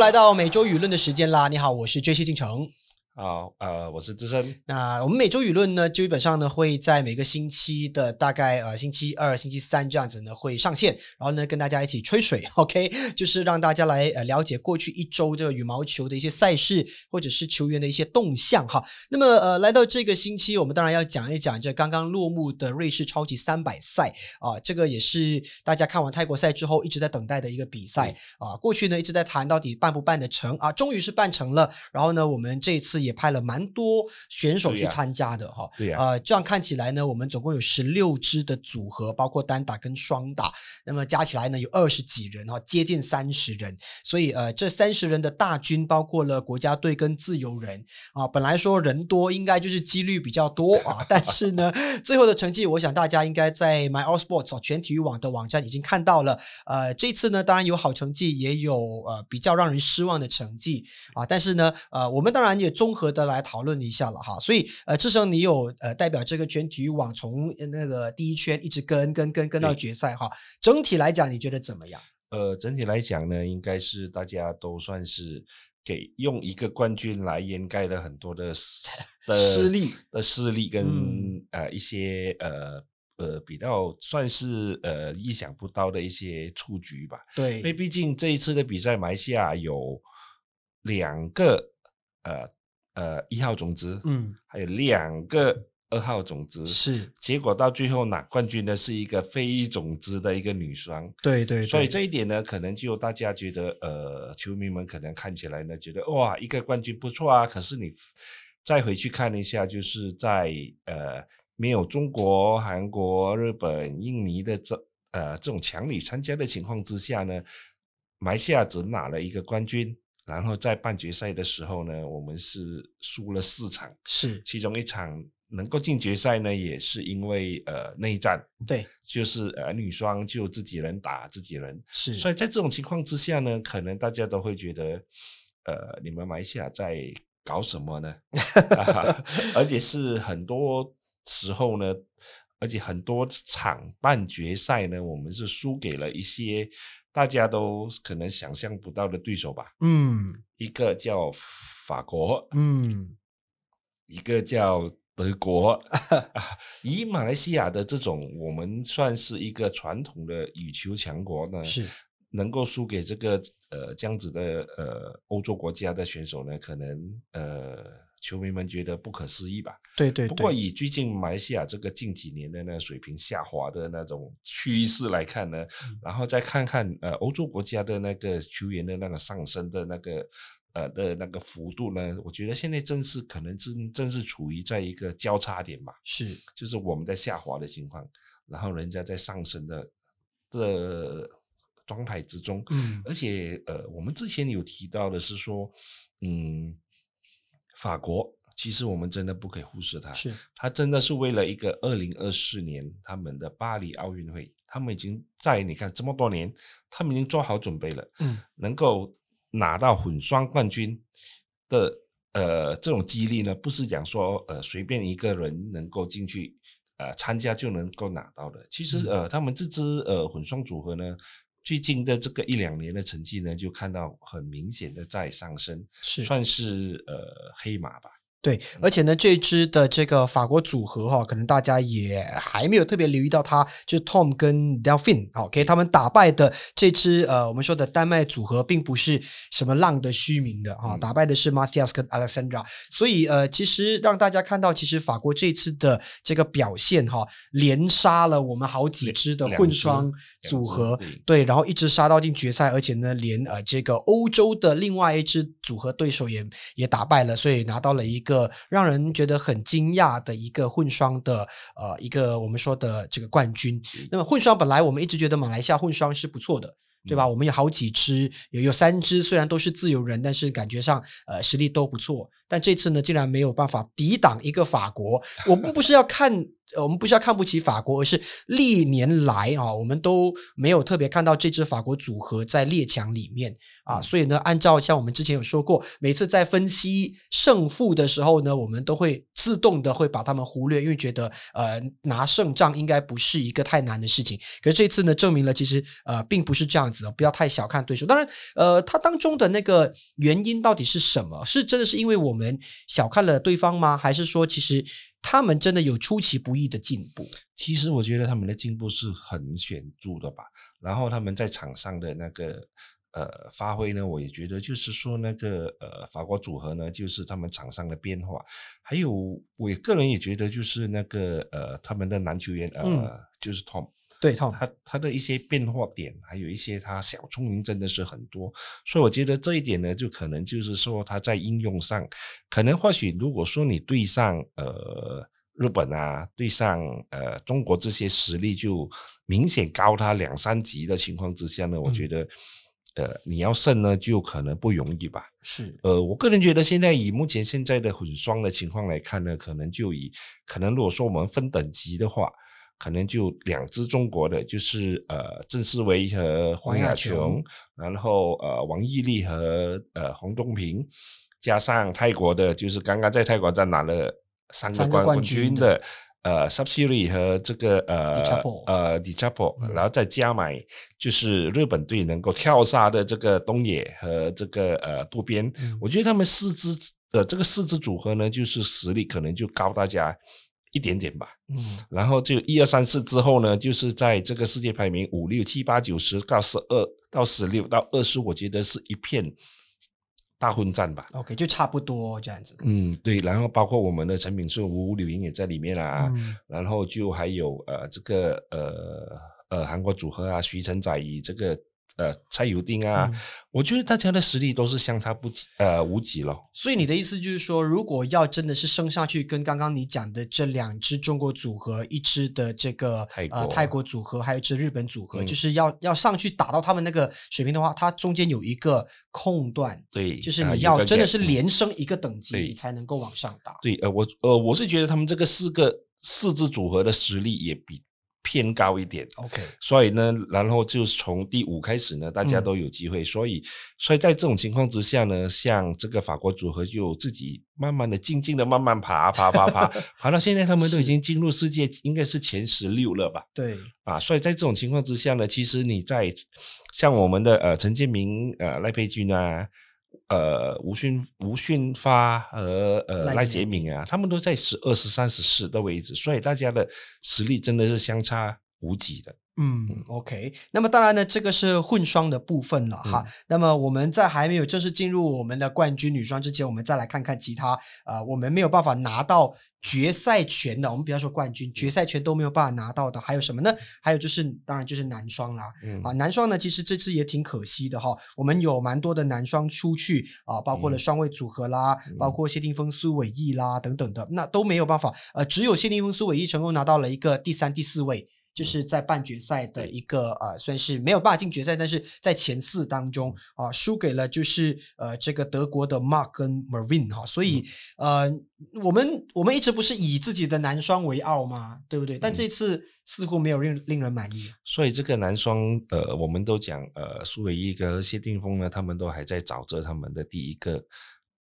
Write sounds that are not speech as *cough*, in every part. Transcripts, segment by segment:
来到每周舆论的时间啦！你好，我是 J C 进城。好，呃，我是资深。那我们每周舆论呢，基本上呢会在每个星期的大概呃星期二、星期三这样子呢会上线，然后呢跟大家一起吹水，OK，就是让大家来呃了解过去一周这个羽毛球的一些赛事或者是球员的一些动向哈。那么呃来到这个星期，我们当然要讲一讲这刚刚落幕的瑞士超级三百赛啊，这个也是大家看完泰国赛之后一直在等待的一个比赛啊。过去呢一直在谈到底办不办得成啊，终于是办成了。然后呢，我们这一次也。派了蛮多选手去参加的哈，对呀，呃，这样看起来呢，我们总共有十六支的组合，包括单打跟双打，那么加起来呢有二十几人哈，接近三十人，所以呃，这三十人的大军包括了国家队跟自由人。啊，本来说人多应该就是几率比较多啊，*laughs* 但是呢，最后的成绩，我想大家应该在 My All Sports 全体育网的网站已经看到了，呃，这次呢，当然有好成绩，也有呃比较让人失望的成绩。啊，但是呢，呃，我们当然也综合的来讨论一下了哈，所以呃，至少你有呃代表这个全体育网从那个第一圈一直跟跟跟跟到决赛哈，整体来讲你觉得怎么样？呃，整体来讲呢，应该是大家都算是给用一个冠军来掩盖了很多的 *laughs* 的失利的失利跟呃一些呃呃比较算是呃意想不到的一些出局吧。对，因为毕竟这一次的比赛，马来西亚有两个呃。呃，一号种子，嗯，还有两个二号种子，是，结果到最后拿冠军的是一个非种子的一个女双，对对，所以这一点呢，可能就大家觉得，呃，球迷们可能看起来呢，觉得哇，一个冠军不错啊，可是你再回去看一下，就是在呃没有中国、韩国、日本、印尼的这呃这种强旅参加的情况之下呢，埋下只拿了一个冠军。然后在半决赛的时候呢，我们是输了四场，是。其中一场能够进决赛呢，也是因为呃内战，对，就是呃女双就自己人打自己人，是，所以在这种情况之下呢，可能大家都会觉得，呃，你们马来西亚在搞什么呢？*laughs* 而且是很多时候呢，而且很多场半决赛呢，我们是输给了一些。大家都可能想象不到的对手吧？嗯，一个叫法国，嗯，一个叫德国。*laughs* 以马来西亚的这种，我们算是一个传统的羽球强国呢，是能够输给这个呃这样子的呃欧洲国家的选手呢，可能呃。球迷们觉得不可思议吧？对对。不过以最近马来西亚这个近几年的那水平下滑的那种趋势来看呢，然后再看看呃欧洲国家的那个球员的那个上升的那个呃的那个幅度呢，我觉得现在正是可能正正是处于在一个交叉点吧。是，就是我们在下滑的情况，然后人家在上升的的状态之中。嗯。而且呃，我们之前有提到的是说，嗯。法国其实我们真的不可以忽视它，是。它真的是为了一个二零二四年他们的巴黎奥运会，他们已经在你看这么多年，他们已经做好准备了，嗯，能够拿到混双冠军的呃这种激励呢，不是讲说呃随便一个人能够进去呃参加就能够拿到的，其实呃他们这支呃混双组合呢。最近的这个一两年的成绩呢，就看到很明显的在上升，是算是呃黑马吧。对，而且呢，这支的这个法国组合哈，可能大家也还没有特别留意到，他就是 Tom 跟 Delphine，OK，他们打败的这支呃，我们说的丹麦组合，并不是什么浪得虚名的哈，打败的是 Matthias 跟 Alexandra，所以呃，其实让大家看到，其实法国这次的这个表现哈，连杀了我们好几支的混双组合，对，然后一直杀到进决赛，而且呢，连呃这个欧洲的另外一支组合对手也也打败了，所以拿到了一个。让人觉得很惊讶的一个混双的呃一个我们说的这个冠军。那么混双本来我们一直觉得马来西亚混双是不错的，对吧？我们有好几支，有有三支，虽然都是自由人，但是感觉上呃实力都不错。但这次呢，竟然没有办法抵挡一个法国。我们不是要看。呃，我们不是要看不起法国，而是历年来啊，我们都没有特别看到这支法国组合在列强里面啊，所以呢，按照像我们之前有说过，每次在分析胜负的时候呢，我们都会自动的会把他们忽略，因为觉得呃拿胜仗应该不是一个太难的事情。可是这次呢，证明了其实呃并不是这样子的，不要太小看对手。当然，呃，它当中的那个原因到底是什么？是真的是因为我们小看了对方吗？还是说其实他们真的有出其不意的进步？其实我觉得他们的进步是很显著的吧。然后他们在场上的那个。呃，发挥呢，我也觉得就是说那个呃，法国组合呢，就是他们场上的变化，还有我个人也觉得就是那个呃，他们的男球员呃，就是 Tom，对 Tom，他他的一些变化点，还有一些他小聪明真的是很多，所以我觉得这一点呢，就可能就是说他在应用上，可能或许如果说你对上呃日本啊，对上呃中国这些实力就明显高他两三级的情况之下呢，我觉得。呃，你要胜呢，就可能不容易吧？是，呃，我个人觉得现在以目前现在的混双的情况来看呢，可能就以可能如果说我们分等级的话，可能就两支中国的，就是呃郑思维和黄雅琼，然后呃王懿丽和呃洪东平，加上泰国的，就是刚刚在泰国站拿了三个冠军的。呃 Subsiri 和这个呃呃 d i c h a p o 然后再加买就是日本队能够跳杀的这个东野和这个呃渡边，我觉得他们四支呃这个四支组合呢，就是实力可能就高大家一点点吧。嗯，然后就一二三四之后呢，就是在这个世界排名五六七八九十到十二到十六到二十，我觉得是一片。大混战吧，OK，就差不多这样子。嗯，对，然后包括我们的陈炳顺、吴柳莹也在里面啦，然后就还有呃这个呃呃韩国组合啊，徐承宰以这个。呃，蔡友定啊，我觉得大家的实力都是相差不及，呃，无几了。所以你的意思就是说，如果要真的是升上去，跟刚刚你讲的这两支中国组合，一支的这个呃泰国组合，还有一支日本组合，就是要要上去打到他们那个水平的话，它中间有一个空段，对，就是你要真的是连升一个等级，你才能够往上打。对，呃，我呃我是觉得他们这个四个四支组合的实力也比。偏高一点，OK，所以呢，然后就从第五开始呢，大家都有机会，所以，所以在这种情况之下呢，像这个法国组合就自己慢慢的、静静的慢慢爬，爬，爬，爬，*laughs* 爬到现在，他们都已经进入世界应该是前十六了吧？对，啊，所以在这种情况之下呢，其实你在像我们的呃陈建明、呃赖佩君啊。呃，吴迅、吴迅发和呃赖杰明啊，他们都在十二、十三、十四的位置，所以大家的实力真的是相差无几的。嗯，OK。那么当然呢，这个是混双的部分了哈。那么我们在还没有正式进入我们的冠军女双之前，我们再来看看其他啊，我们没有办法拿到决赛权的，我们不要说冠军，决赛权都没有办法拿到的，还有什么呢？还有就是，当然就是男双啦。啊，男双呢，其实这次也挺可惜的哈。我们有蛮多的男双出去啊，包括了双位组合啦，包括谢霆锋、苏伟毅啦等等的，那都没有办法。呃，只有谢霆锋、苏伟毅成功拿到了一个第三、第四位。就是在半决赛的一个呃，算是没有办法进决赛，但是在前四当中啊，输给了就是呃这个德国的 Mark 跟 Marvin 哈，所以呃我们我们一直不是以自己的男双为傲吗？对不对？但这次似乎没有令令人满意。所以这个男双呃，我们都讲呃，苏伟毅跟谢定峰呢，他们都还在找着他们的第一个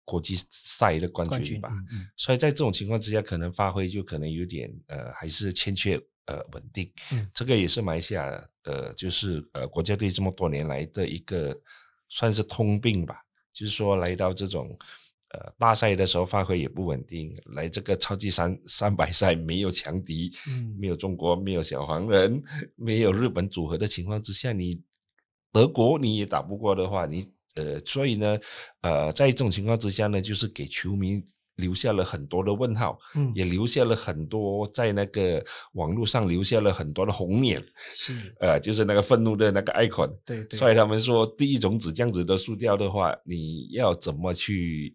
国际赛的冠军吧。所以在这种情况之下，可能发挥就可能有点呃，还是欠缺。呃，稳定，嗯，这个也是马来西亚，呃，就是呃，国家队这么多年来的一个算是通病吧，就是说来到这种呃大赛的时候发挥也不稳定，来这个超级三三百赛没有强敌，嗯，没有中国，没有小黄人，没有日本组合的情况之下，你德国你也打不过的话，你呃，所以呢，呃，在这种情况之下呢，就是给球迷。留下了很多的问号，嗯，也留下了很多在那个网络上留下了很多的红脸，是，*laughs* 呃，就是那个愤怒的那个 icon，对对。所以他们说，第一种子这样子的输掉的话，你要怎么去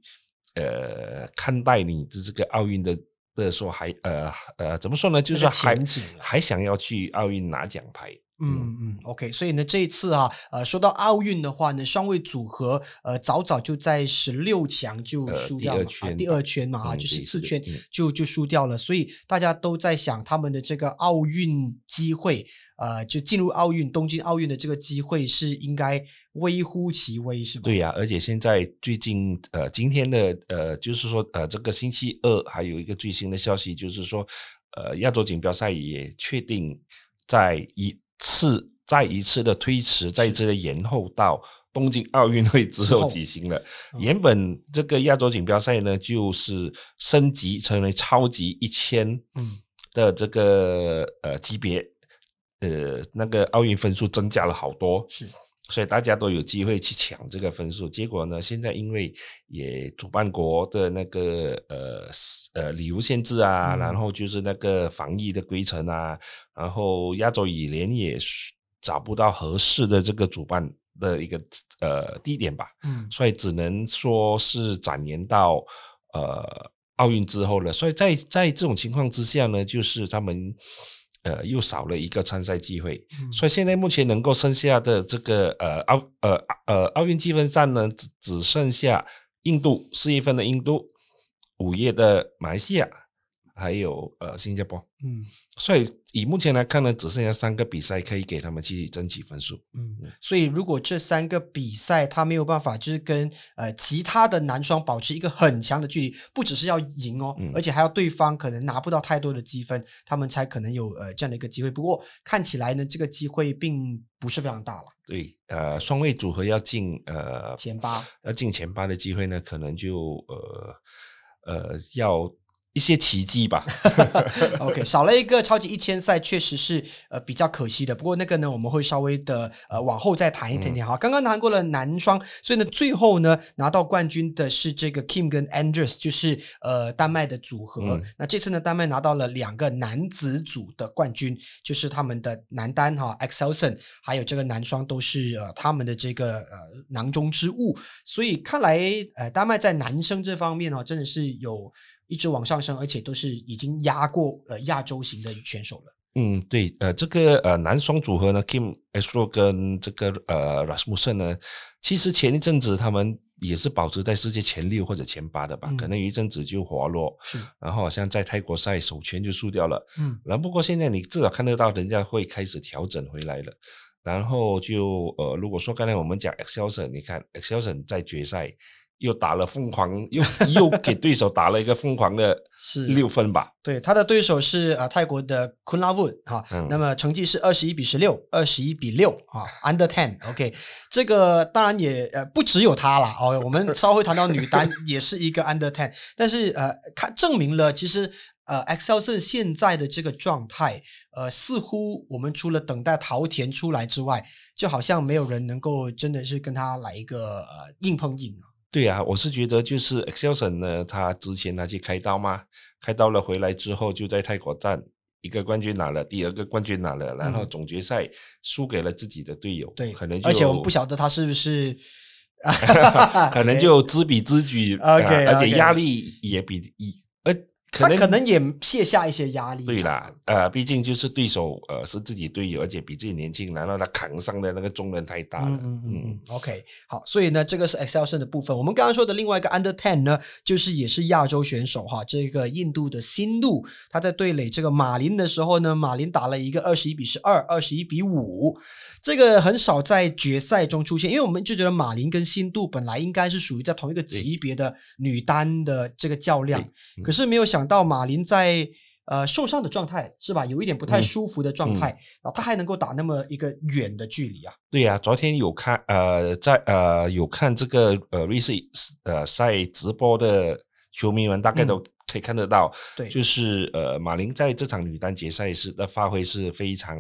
呃看待你的这个奥运的的说还呃呃怎么说呢？就是还还想要去奥运拿奖牌。嗯嗯，OK，所以呢，这一次啊，呃，说到奥运的话呢，双位组合呃早早就在十六强就呃输掉了，第二圈啊、第二圈嘛啊，嗯就是对是的次圈嗯。就就输掉了，所以大家都在想他们的这个奥运机会，呃，就进入奥运东京奥运的这个机会是应该微乎其微，是吧？对呀、而且现在最近呃，今天的呃，就是说呃，这个星期二还有一个最新的消息，就是说呃，亚洲锦标赛也确定在一次再一次的推迟，再一次的延后到东京奥运会之后举行了。嗯。原本这个亚洲锦标赛呢，就是升级成为超级一千嗯。的这个呃级别，呃，那个奥运分数增加了好多。是，所以大家都有机会去抢这个分数。结果呢，现在因为也主办国的那个呃呃旅游限制啊，嗯然后就是那个防疫的规程啊，然后亚洲羽联也是找不到合适的这个主办的一个呃地点吧，嗯所以只能说是展延到呃奥运之后了。所以在在这种情况之下呢，就是他们呃又少了一个参赛机会。嗯所以现在目前能够剩下的这个呃奥呃呃奥运积分战呢，只只剩下印度四月份的印度，五月的马来西亚，还有呃新加坡。嗯所以以目前来看呢，只剩下三个比赛可以给他们去争取分数。嗯，所以如果这三个比赛他没有办法，就是跟呃其他的男双保持一个很强的距离，不只是要赢哦，嗯而且还要对方可能拿不到太多的积分，他们才可能有呃这样的一个机会。不过看起来呢，这个机会并不是非常大了，对，呃，双位组合要进呃前八要进前八的机会呢，可能就呃呃要一些奇迹吧。*laughs* OK，少了一个超级一千赛，确实是呃比较可惜的。不过那个呢，我们会稍微的呃往后再谈一点点哈。刚刚谈过了男双，所以呢，最后呢拿到冠军的是这个 Kim 跟 Andres，就是呃丹麦的组合。嗯那这次呢，丹麦拿到了两个男子组的冠军，就是他们的男单哈 Excelson，还有这个男双都是呃他们的这个呃囊中之物。所以看来呃丹麦在男生这方面哦，真的是有。一直往上升，而且都是已经压过呃亚洲型的选手了。嗯，对，呃，这个呃男双组合呢，Kim a s t r o 跟这个呃 Rasmussen 呢，其实前一阵子他们也是保持在世界前六或者前八的吧，嗯可能有一阵子就滑落，是，然后好像在泰国赛首圈就输掉了。嗯然后不过现在你至少看得到人家会开始调整回来了，然后就呃，如果说刚才我们讲 Excelson，你看 Excelson 在决赛又打了疯狂，又 *laughs* 又给对手打了一个疯狂的是六分吧，对，他的对手是呃泰国的 Kun La Wood 哈，嗯那么成绩是二十一比十六，二十一比六啊，Under Ten。OK，*laughs* 这个当然也呃不只有他啦哦，我们稍后会谈到女单 *laughs* 也是一个 Under Ten，但是呃看证明了其实。呃，Excelson 现在的这个状态，呃，似乎我们除了等待桃田出来之外，就好像没有人能够真的是跟他来一个呃硬碰硬啊。对啊，我是觉得就是 Excelson 呢，他之前拿去开刀嘛，开刀了回来之后就在泰国站一个冠军拿了，第二个冠军拿了，然后嗯。总决赛输给了自己的队友，对，可能就而且我们不晓得他是不是，*laughs* 可能 *laughs* 就知彼知。己而且压力也比一呃可能他可能也卸下一些压力。对啦，呃，毕竟就是对手呃是自己队友，而且比自己年轻，然后他扛上的那个重任太大了，嗯嗯，OK，好，所以呢，这个是 Excelson 的部分。我们刚刚说的另外一个 Under Ten 呢，就是也是亚洲选手哈，这个印度的新路，他在对垒这个马林的时候呢，马林打了一个二十一比十二，二十一比五，这个很少在决赛中出现，因为我们就觉得马林跟新度本来应该是属于在同一个级别的女单的这个较量，嗯可是没有想到马林在。呃，受伤的状态是吧？有一点不太嗯舒服的状态，然后他还能够打那么一个远的距离啊。对呀、昨天有看呃在呃有看这个呃瑞士呃赛直播的球迷们，大概嗯都可以看得到，对，就是呃马林在这场女单决赛是的发挥是非常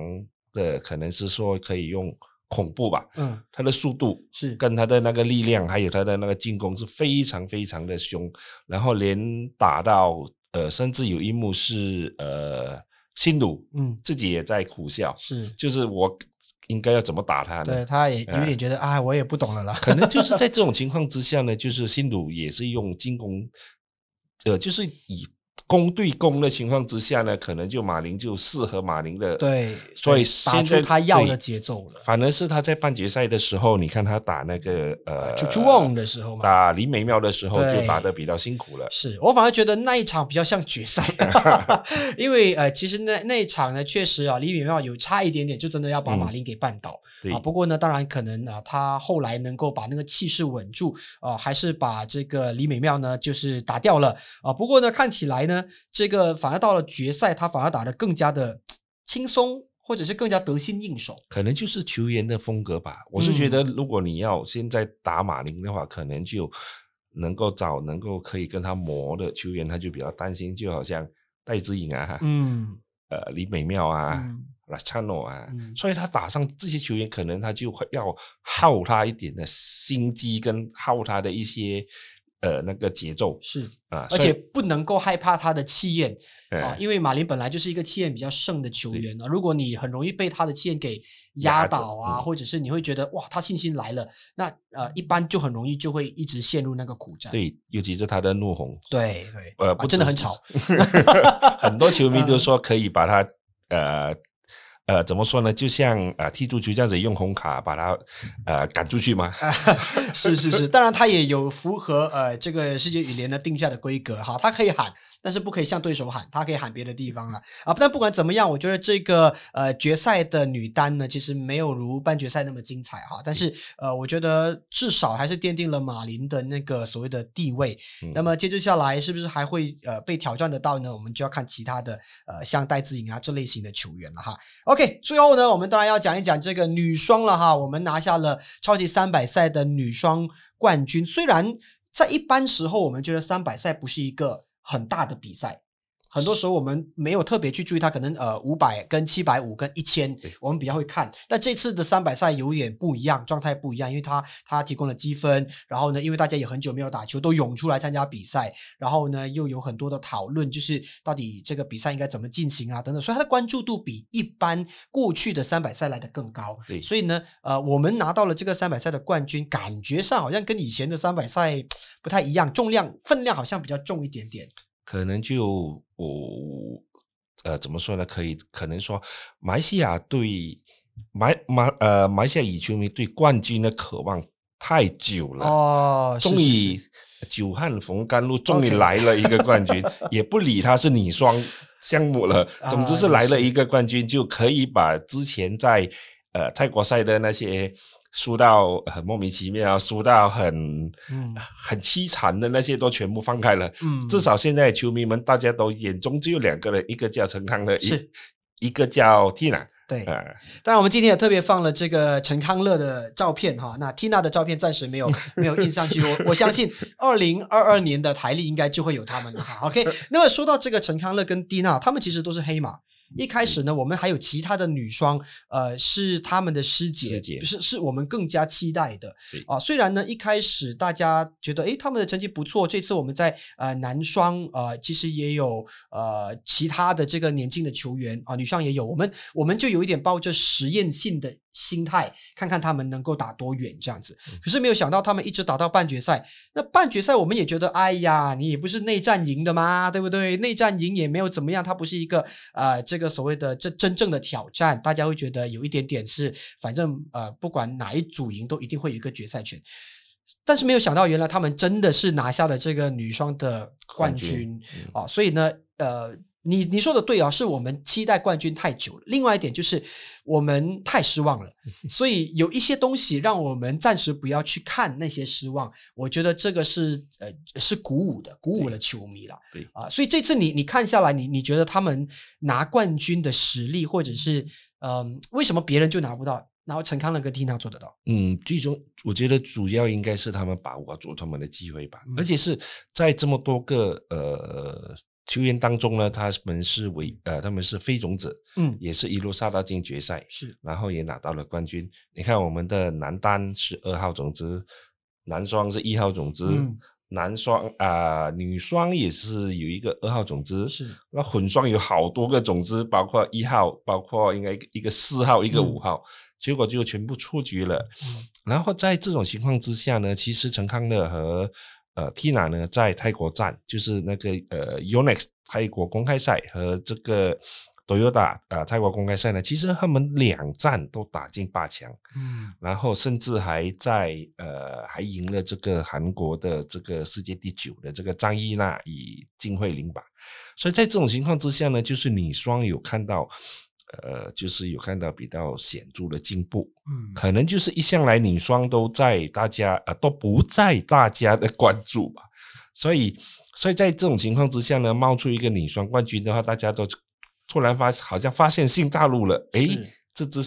的，可能是说可以用恐怖吧，嗯，他的速度是跟他的那个力量，还有他的那个进攻是非常非常的凶，然后连打到呃，甚至有一幕是呃，新鲁嗯自己也在苦笑，是，就是我应该要怎么打他呢？对，他也有呃点觉得，啊，我也不懂了啦。可能就 *laughs* 是在这种情况之下呢，就是新鲁也是用进攻，呃，就是以攻对攻的情况之下呢，可能就马林就适合马林的，对，所以打出他要的节奏了。反而是他在半决赛的时候，你看他打那个呃朱朱旺的时候嘛，打李美妙的时候就打得比较辛苦了。是我反而觉得那一场比较像决赛，*laughs* 因为呃，其实那那一场呢，确实啊，李美妙有差一点点，就真的要把嗯马林给绊倒、对啊。不过呢，当然可能啊，他后来能够把那个气势稳住啊，还是把这个李美妙呢，就是打掉了啊。不过呢，看起来呢，这个反而到了决赛，他反而打得更加的轻松，或者是更加得心应手。可能就是球员的风格吧。我是觉得，如果你要现在打马林的话，可能就能够找能够可以跟他磨的球员，他就比较担心，就好像戴资颖啊，嗯呃，李美妙啊。嗯拉查诺啊，嗯所以他打上这些球员，可能他就会要耗他一点的心机，跟耗他的一些呃那个节奏是，啊，而且不能够害怕他的气焰啊，哎因为马林本来就是一个气焰比较盛的球员啊，如果你很容易被他的气焰给压倒啊，嗯或者是你会觉得哇，他信心来了，那呃，一般就很容易就会一直陷入那个苦战。对，尤其是他的怒吼，对对，呃，真的很吵。*laughs* 很多球迷都嗯说可以把他呃呃怎么说呢？就像呃踢足球这样子用红卡把他呃赶出去吗。*laughs* 是是是，当然他也有符合呃这个世界羽联的定下的规格哈，他可以喊，但是不可以向对手喊，他可以喊别的地方了啊。但不管怎么样，我觉得这个呃决赛的女单呢，其实没有如半决赛那么精彩哈。但是呃，我觉得至少还是奠定了马林的那个所谓的地位。嗯那么接着下来是不是还会呃被挑战得到呢？我们就要看其他的呃像戴资颖啊这类型的球员了哈。OK，最后呢，我们当然要讲一讲这个女双了哈。我们拿下了超级三百赛的女双冠军。虽然在一般时候，我们觉得三百赛不是一个很大的比赛。很多时候我们没有特别去注意它，可能呃五百跟七百五跟一千对，我们比较会看。但这次的三百赛有点不一样，状态不一样，因为它它提供了积分，然后呢，因为大家也很久没有打球，都涌出来参加比赛，然后呢又有很多的讨论，就是到底这个比赛应该怎么进行啊等等，所以它的关注度比一般过去的三百赛来的更高。对所以呢，呃，我们拿到了这个三百赛的冠军，感觉上好像跟以前的三百赛不太一样，重量分量好像比较重一点点。可能就我、呃怎么说呢？可以可能说，马来西亚对马马呃马来西亚羽球迷对冠军的渴望太久了。哦，终于久旱逢甘露，终于来了一个冠军，也不理他是女双 *laughs* 项目了，总之是来了一个冠军，就可以把之前在呃泰国赛的那些输到很莫名其妙、输到很嗯很凄惨的那些都全部放开了。嗯至少现在球迷们大家都眼中只有两个人，一个叫陈康乐，是一一个叫 Tina。对。呃，当然，我们今天也特别放了这个陈康乐的照片哈。那 Tina 的照片暂时没有 *laughs* 没有印上去，我我相信二零二二年的台历应该就会有他们了哈。OK，*laughs* 那么说到这个陈康乐跟 Tina，他们其实都是黑马。一开始呢，我们还有其他的女双，呃，是他们的师姐，师姐是是我们更加期待的对啊。虽然呢，一开始大家觉得，诶，他们的成绩不错，这次我们在呃男双呃，其实也有呃其他的这个年轻的球员啊，女双也有，我们我们就有一点抱着实验性的心态，看看他们能够打多远这样子。可是没有想到他们一直打到半决赛，那半决赛我们也觉得，哎呀，你也不是内战赢的嘛，对不对？内战赢也没有怎么样，它不是一个呃这个所谓的这真正的挑战，大家会觉得有一点点是，反正呃不管哪一组赢，都一定会有一个决赛权。但是没有想到，原来他们真的是拿下了这个女双的冠冠军军嗯啊！所以呢，呃，你你说的对啊，是我们期待冠军太久了。另外一点就是我们太失望了，*laughs* 所以有一些东西让我们暂时不要去看那些失望。我觉得这个是呃是鼓舞的，鼓舞了球迷了。对啊，所以这次你你看下来，你你觉得他们拿冠军的实力，或者是嗯、为什么别人就拿不到，然后陈康乐跟 Tina 做得到？嗯，最终我觉得主要应该是他们把握住他们的机会吧，嗯而且是在这么多个呃球员当中呢，他们是为呃他们是非种子，嗯，也是一路杀到进决赛，是。然后也拿到了冠军。你看我们的男单是二号种子，男双是一号种子，嗯。男双啊、女双也是有一个二号种子，是。那混双有好多个种子，包括一号，包括应该一个四号，一个嗯。五号，结果就全部出局了。嗯。然后在这种情况之下呢，其实陈康乐和呃，Tina 呢在泰国站，就是那个呃 Yonex 泰国公开赛和这个 Toyota 啊泰国公开赛呢，其实他们两站都打进八强，嗯然后甚至还在呃还赢了这个韩国的这个世界第九的这个张依娜以金慧玲吧，所以在这种情况之下呢，就是女双有看到。呃，就是有看到比较显著的进步，嗯。可能就是一向来女双都在大家呃都不在大家的关注吧，所以所以在这种情况之下呢，冒出一个女双冠军的话，大家都突然发好像发现新大陆了，诶，这支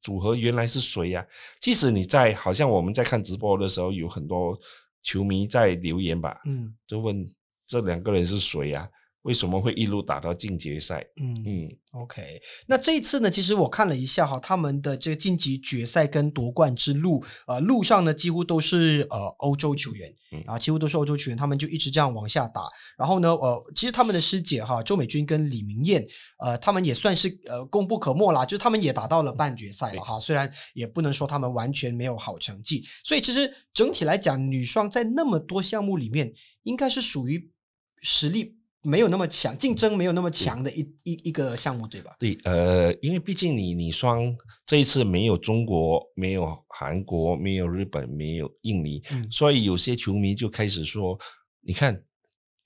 组合原来是谁呀、即使你在好像我们在看直播的时候，有很多球迷在留言吧，嗯。就问这两个人是谁呀、为什么会一路打到进决赛？嗯嗯，OK，那这一次呢，其实我看了一下哈，他们的这个晋级决赛跟夺冠之路，呃，路上呢几乎都是呃欧洲球员，嗯啊，几乎都是欧洲球员，他们就一直这样往下打。然后呢，呃，其实他们的师姐哈，周美君跟李明艳，呃，他们也算是呃功不可没啦，就是他们也打到了半决赛了哈，虽然也不能说他们完全没有好成绩，所以其实整体来讲，女双在那么多项目里面，应该是属于实力。没有那么强，竞争没有那么强的一一一个项目，对吧？对，呃，因为毕竟你你双这一次没有中国，没有韩国，没有日本，没有印尼，嗯所以有些球迷就开始说，你看。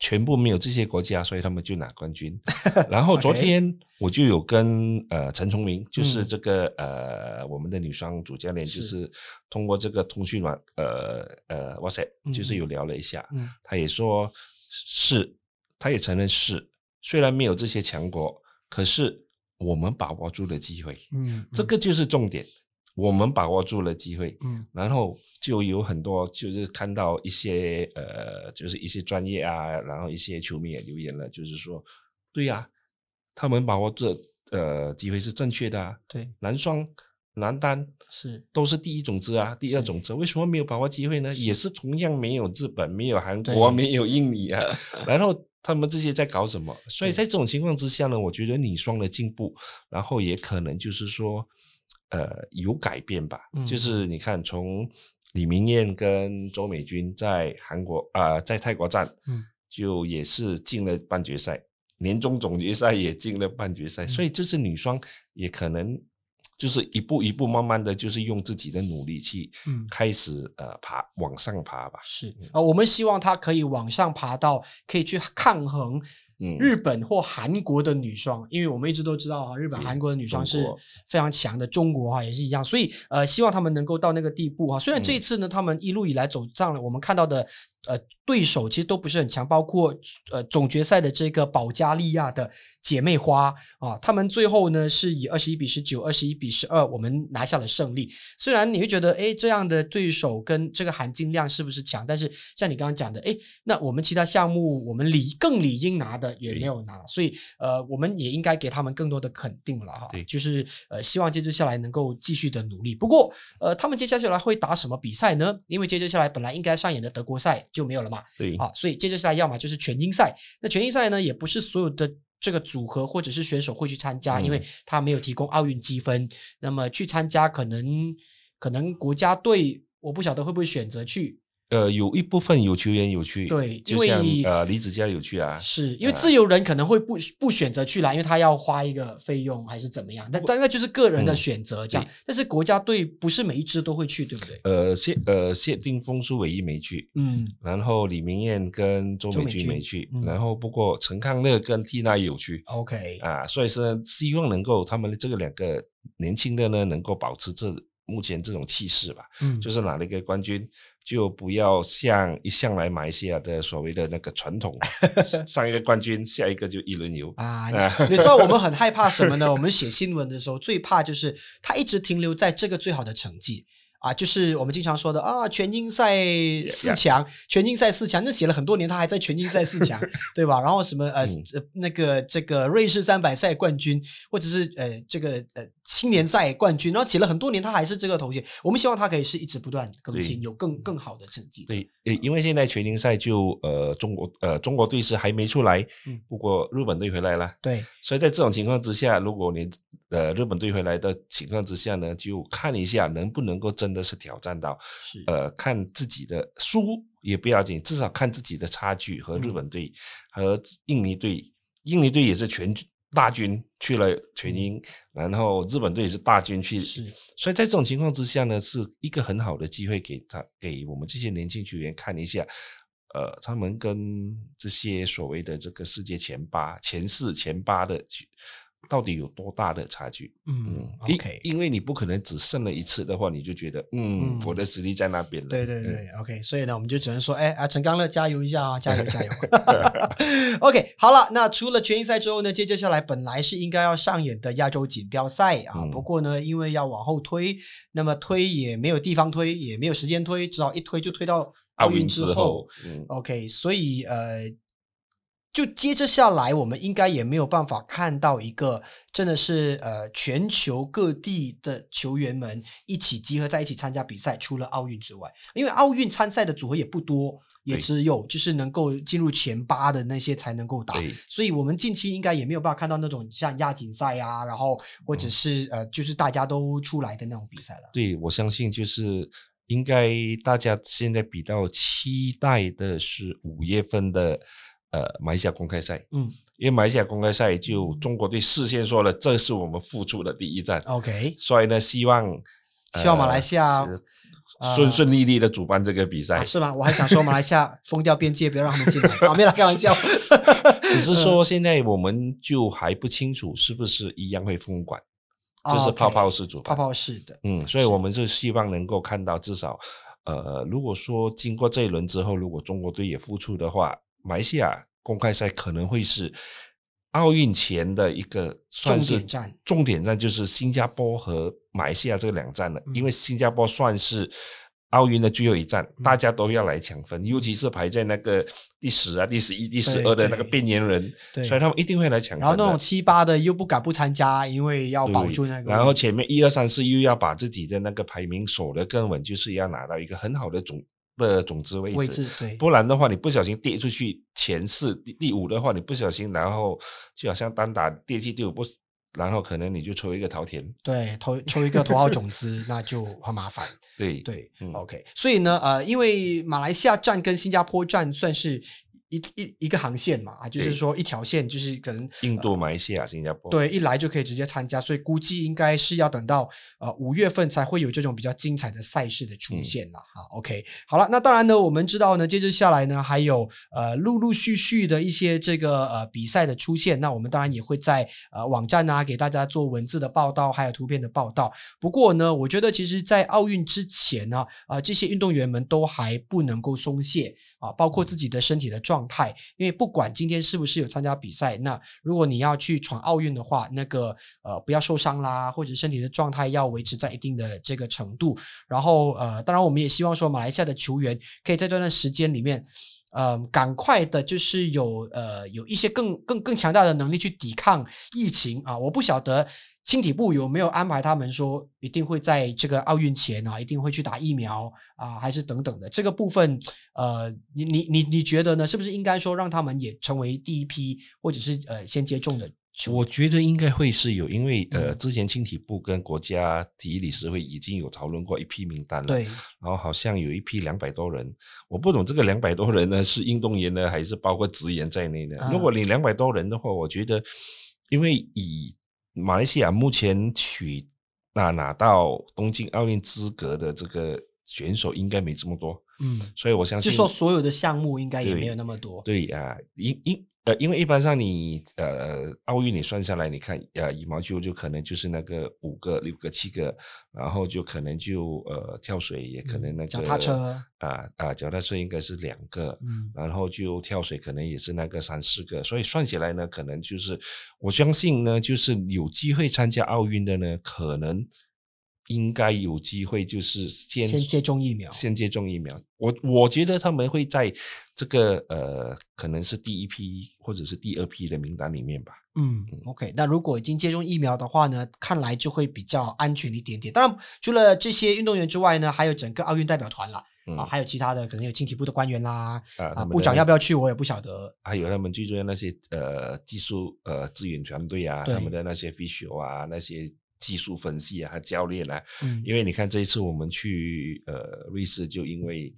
全部没有这些国家，所以他们就拿冠军。*laughs* 然后昨天我就有跟呃陈崇明，就是嗯这个、呃我们的女双主教练，是就是通过这个通讯软呃呃 WhatsApp，就是嗯有聊了一下，嗯他也说是，他也承认是，虽然没有这些强国，可是我们把握住了机会，嗯，这个。就是重点，我们把握住了机会，嗯。然后就有很多就是看到一些呃，就是一些专业啊，然后一些球迷也留言了，就是说，对呀、他们把握这呃机会是正确的啊，对，男双、男单是。都是第一种子啊，第二种。子为什么没有把握机会呢？也。是同样没有日本、没有韩国、没有印尼啊，*laughs* 然后他们这些在搞什么？所以在这种情况之下呢，我觉得女双的进步，然后也可能就是说，呃，有改变吧。嗯。就是你看，从李明艳跟周美君在韩国啊、在泰国站，嗯。就也是进了半决赛，年终总决赛也进了半决赛，嗯。所以这次女双也可能就是一步一步慢慢的就是用自己的努力去嗯开始呃爬往上爬吧。是啊、呃我们希望她可以往上爬到可以去抗衡嗯日本或韩国的女双，因为我们一直都知道啊，日本、韩国的女双是非常强的，中国哈也是一样，所以呃，希望他们能够到那个地步哈。虽然这一嗯次呢，他们一路以来走上了我们看到的呃对手其实都不是很强，包括呃总决赛的这个保加利亚的姐妹花啊，他们最后呢是以二十一比十九、二十一比十二，我们拿下了胜利。虽然你会觉得，哎，这样的对手跟这个含金量是不是强？但是像你刚刚讲的，哎，那我们其他项目我们理更理应拿的也没有拿，所以呃，我们也应该给他们更多的肯定了哈对。就是呃，希望接着下来能够继续的努力。不过呃，他们接下来会打什么比赛呢？因为接着下来本来应该上演的德国赛就没有了嘛，对，啊，所以接着下来要么就是全英赛，那全英赛呢也不是所有的这个组合或者是选手会去参加，因为嗯。他没有提供奥运积分，那么去参加可能可能国家队我不晓得会不会选择去，呃，有一部分有球员有去，对就像为呃李子嘉有去啊，是因为啊自由人可能会不不选择去啦，因为他要花一个费用还是怎么样，但但那就是个人的嗯选择这样对。但是国家队不是每一支都会去，对不对？呃谢呃谢定峰苏唯一没去，嗯，然后李明艳跟周美君没去，嗯然后不过陈康乐跟蒂娜有去。OK，啊，所以是希望能够他们这个两个年轻的呢，能够保持这目前这种气势吧，嗯，就是拿了一个冠军，就不要像一向来马来西亚的所谓的那个传统，*laughs* 上一个冠军，下一个就一轮游。啊，啊你你知道我们很 *laughs* 害怕什么呢？我们写新闻的时候最怕就是他一直停留在这个最好的成绩。啊，就是我们经常说的啊，全英赛四强，全英赛四强，那写了很多年，他还在全英赛四强，*laughs* 对吧？然后什么呃、嗯呃那个这个瑞士三百赛冠军，或者是呃这个呃青年赛冠军，然后写了很多年，他还是这个头衔。我们希望他可以是一直不断更新，有更更好的成绩。对，呃，因为现在全英赛就呃中国呃中国队是还没出来，嗯。不过日本队回来了，对，所以在这种情况之下，如果你呃日本队回来的情况之下呢，就看一下能不能够真的是挑战到，是。呃，看自己的输也不要紧，至少看自己的差距和日嗯。本队、和印尼队，印尼队也是全军大军去了全英，然后日本队也是大军去，嗯是所以在这种情况之下呢，是一个很好的机会给他给我们这些年轻球员看一下。呃，他们跟这些所谓的这个世界前八、前四、前八的去到底有多大的差距？嗯因，OK，因为你不可能只胜了一次的话，你就觉得嗯，嗯我的实力在那边了。嗯对对对，OK，所以呢，我们就只能说，哎啊，陈刚乐加油一下啊，加油加油。*laughs* OK，好了，那除了全英赛之后呢，接接下来本来是应该要上演的亚洲锦标赛啊，嗯不过呢，因为要往后推，那么推也没有地方推，也没有时间推，只好一推就推到奥运之运之后，嗯，OK，所以呃，就接着下来，我们应该也没有办法看到一个真的是呃全球各地的球员们一起集合在一起参加比赛，除了奥运之外，因为奥运参赛的组合也不多，也只有就是能够进入前八的那些才能够打。所以我们近期应该也没有办法看到那种像亚锦赛啊，然后或嗯者是、呃，就是大家都出来的那种比赛了。对我相信就是应该大家现在比较期待的是五月份的呃马来西亚公开赛，嗯因为马来西亚公开赛就中国队事先说了，这是我们复出的第一站，，OK，所以呢，希望希望马来西亚顺顺利利的主办这个比赛啊，。是吗？我还想说马来西亚 *laughs* 封掉边界，不要让他们进来。啊，没有啦，开玩笑。*laughs* 只是说现在我们就还不清楚是不是一样会封馆，哦就是泡泡式主泡办。泡泡式的，嗯，所以我们就希望能够看到至少，呃，如果说经过这一轮之后，如果中国队也复出的话，马来西亚公开赛可能会是奥运前的一个算是重点站重点站就是新加坡和马来西亚这两站了，嗯因为新加坡算是。奥运的最后一站，嗯大家都要来抢分，尤其是排在那个第十啊、第十一、第十二的那个对边缘人，对所以他们一定会来抢分。然后那种七八的又不敢不参加，因为要保住那个。然后前面一二三四又要把自己的那个排名守得更稳，就是要拿到一个很好的总的种子位置。位置对不然的话，你不小心跌出去前四、第第五的话，你不小心，然后就好像单打跌进第五不，然后可能你就抽一个桃田。对抽抽一个头号种子，*laughs* 那就很麻烦。对对、嗯 o k 所以呢，呃，因为马来西亚站跟新加坡站算是一一一个航线嘛，啊，就是说一条线，就是可能印度、马来西亚、新加坡。对，一来就可以直接参加，所以估计应该是要等到呃五月份才会有这种比较精彩的赛事的出嗯现了哈、OK，好了，那当然呢，我们知道呢，接着下来呢，还有呃陆陆续续的一些这个呃比赛的出现，那我们当然也会在呃网站啊给大家做文字的报道，还有图片的报道。不过呢，我觉得其实，在奥运之前呢，啊、这些运动员们都还不能够松懈啊，包括自己的身体的状态，因为不管今天是不是有参加比赛，那如果你要去闯奥运的话，那个呃不要受伤啦，或者身体的状态要维持在一定的这个程度。然后呃，当然我们也希望说马来西亚的球员可以在这段时间里面。呃，赶快的，就是有呃有一些更更更强大的能力去抵抗疫情啊！我不晓得青体部有没有安排他们说一定会在这个奥运前啊，一定会去打疫苗啊，还是等等的这个部分，呃，你你你你觉得呢？是不是应该说让他们也成为第一批，或者是呃先接种的？我觉得应该会是有，因为呃，嗯之前青体部跟国家体育理事会已经有讨论过一批名单了。对，然后好像有一批两百多人，我不懂这个两百多人呢是运动员呢，还是包括职员在内的？啊如果你两百多人的话，我觉得，因为以马来西亚目前取那拿到东京奥运资格的这个选手应该没这么多，嗯，所以我相信就说所有的项目应该也对没有那么多。对啊，因因呃，因为一般上你呃奥运你算下来，你看呃羽毛球就可能就是那个五个、六个、七个，然后就可能就呃跳水也可能那个、嗯脚踏车。啊啊脚踏车应该是两个，嗯。然后就跳水可能也是那个三四个，所以算起来呢，可能就是我相信呢，就是有机会参加奥运的呢，可能应该有机会就是先先接种疫苗先接种疫苗。我我觉得他们会在这个呃，可能是第一批或者是第二批的名单里面吧。嗯，OK，那如果已经接种疫苗的话呢，看来就会比较安全一点点。当然，除了这些运动员之外呢，还有整个奥运代表团啦。嗯啊，还有其他的可能有青体部的官员啦啊，部长要不要去我也不晓得。还有他们最重要那些呃技术呃资源团队啊，他们的那些 visual 啊，那些技术分析啊，和教练啊，嗯，因为你看这一次我们去呃瑞士，就因为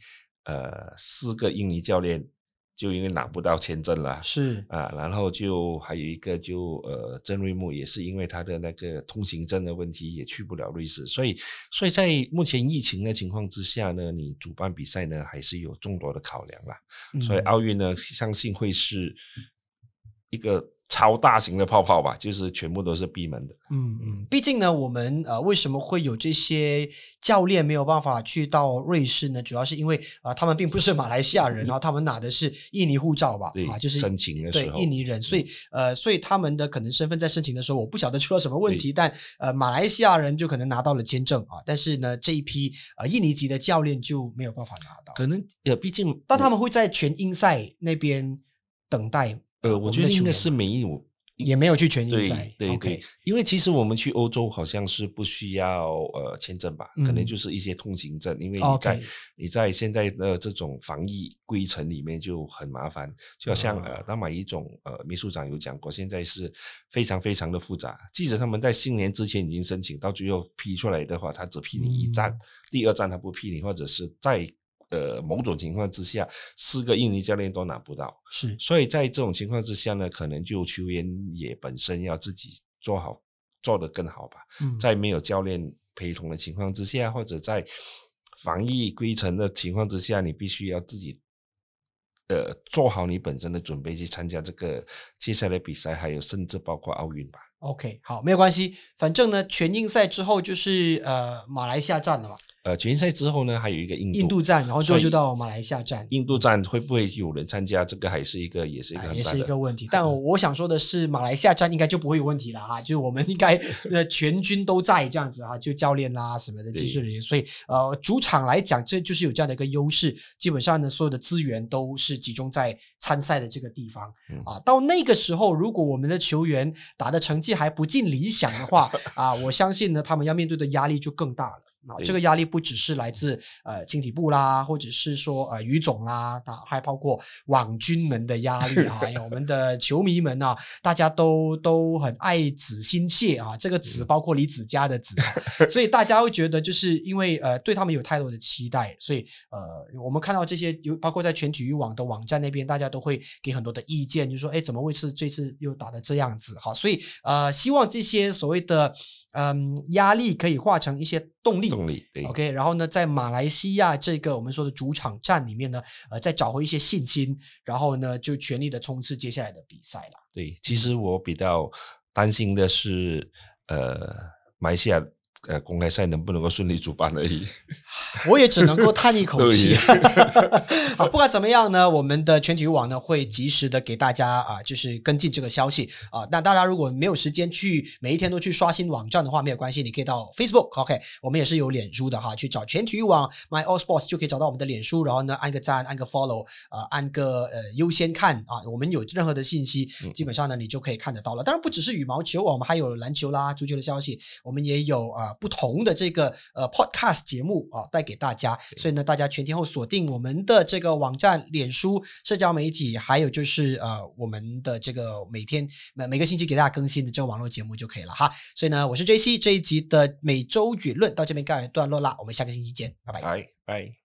呃四个印尼教练就因为拿不到签证了。是啊，然后就还有一个就呃，郑瑞木也是因为他的那个通行证的问题，也去不了瑞士，所以所以在目前疫情的情况之下呢，你主办比赛呢还是有众多的考量啦。所以嗯奥运呢，相信会是一个超大型的泡泡吧，就是全部都是闭门的。嗯嗯，毕竟呢，我们呃为什么会有这些教练没有办法去到瑞士呢？主要是因为啊、呃他们并不是马来西亚人，*laughs* 然后他们拿的是印尼护照吧，对啊，就是申请的对时候印尼人，所以呃，所以他们的可能身份在申请的时候，我不晓得出了什么问题，但呃，马来西亚人就可能拿到了签证啊，但是呢，这一批呃印尼籍的教练就没有办法拿到，可能呃，毕竟但他们会在全英赛那边等待。呃，我觉得应该是没有。也没有去全英对赛对 OK 对，因为其实我们去欧洲好像是不需要呃签证吧，可能嗯。就是一些通行证，因为你在你在现在的这种防疫规程里面就很麻烦，就好像啊呃，那么一种呃，秘书长有讲过，现在是非常非常的复杂，即使他们在新年之前已经申请，到最后批出来的话，他只批你一站，嗯。第二站他不批你，或者是在呃某种情况之下，四个印尼教练都拿不到。是所以在这种情况之下呢，可能就球员也本身要自己做好，做得更好吧。嗯在没有教练陪同的情况之下，或者在防疫规程的情况之下，你必须要自己。呃，做好你本身的准备去参加这个接下来比赛，还有甚至包括奥运吧。OK，好，没有关系，反正呢，全英赛之后就是呃马来西亚站了嘛，呃，决赛之后呢，还有一个印度，印度站，然后之后就到马来西亚站。印度站会不会有人参加？这个还是一个，也是一个哎也是一个问题，但我想说的是，马来西亚站应该就不会有问题了哈，就是我们应该 *laughs* 呃全军都在这样子哈，就教练啦什么的技术人员，所以呃主场来讲，这就是有这样的一个优势，基本上呢所有的资源都是集中在参赛的这个地方嗯啊。到那个时候，如果我们的球员打的成绩还不尽理想的话 *laughs* 啊，我相信呢他们要面对的压力就更大了。啊，这个压力不只是来自呃青体部啦，或者是说呃于总啦，啊，还包括网军们的压力啊，还有我们的球迷们啊，大家都都很爱子心切啊，这个子包括李子嘉的子啊，所以大家会觉得就是因为呃对他们有太多的期待，所以呃我们看到这些有包括在全体育网的网站那边，大家都会给很多的意见，就说哎怎么会是这次又打的这样子？好，所以呃希望这些所谓的嗯压力可以化成一些动力，动力。对 OK，然后呢，在马来西亚这个我们说的主场战里面呢，呃，再找回一些信心，然后呢，就全力的冲刺接下来的比赛了。对，其实我比较担心的是，呃，马来西亚呃公开赛能不能够顺利主办而已。*laughs* 我也只能够叹一口气 *laughs* 对。*laughs* 好，不管怎么样呢，我们的全体育网呢会及时的给大家啊，就是跟进这个消息啊。那大家如果没有时间去每一天都去刷新网站的话，没有关系，你可以到 Facebook，OK，、我们也是有脸书的哈，去找全体育网 My All Sports 就可以找到我们的脸书，然后呢按个赞，按个 Follow，呃，按个呃优先看啊，我们有任何的信息，基本上呢你就可以看得到了。当然不只是羽毛球，我们还有篮球啦、足球的消息，我们也有啊、呃不同的这个呃 Podcast 节目啊带给大家。所以呢，大家全天候锁定我们的这个网站、脸书、社交媒体，还有就是呃我们的这个每天每每个星期给大家更新的这个网络节目就可以了哈。所以呢，我是 J C，这一集的每周舆论到这边告一段落啦，我们下个星期见，拜拜。拜拜。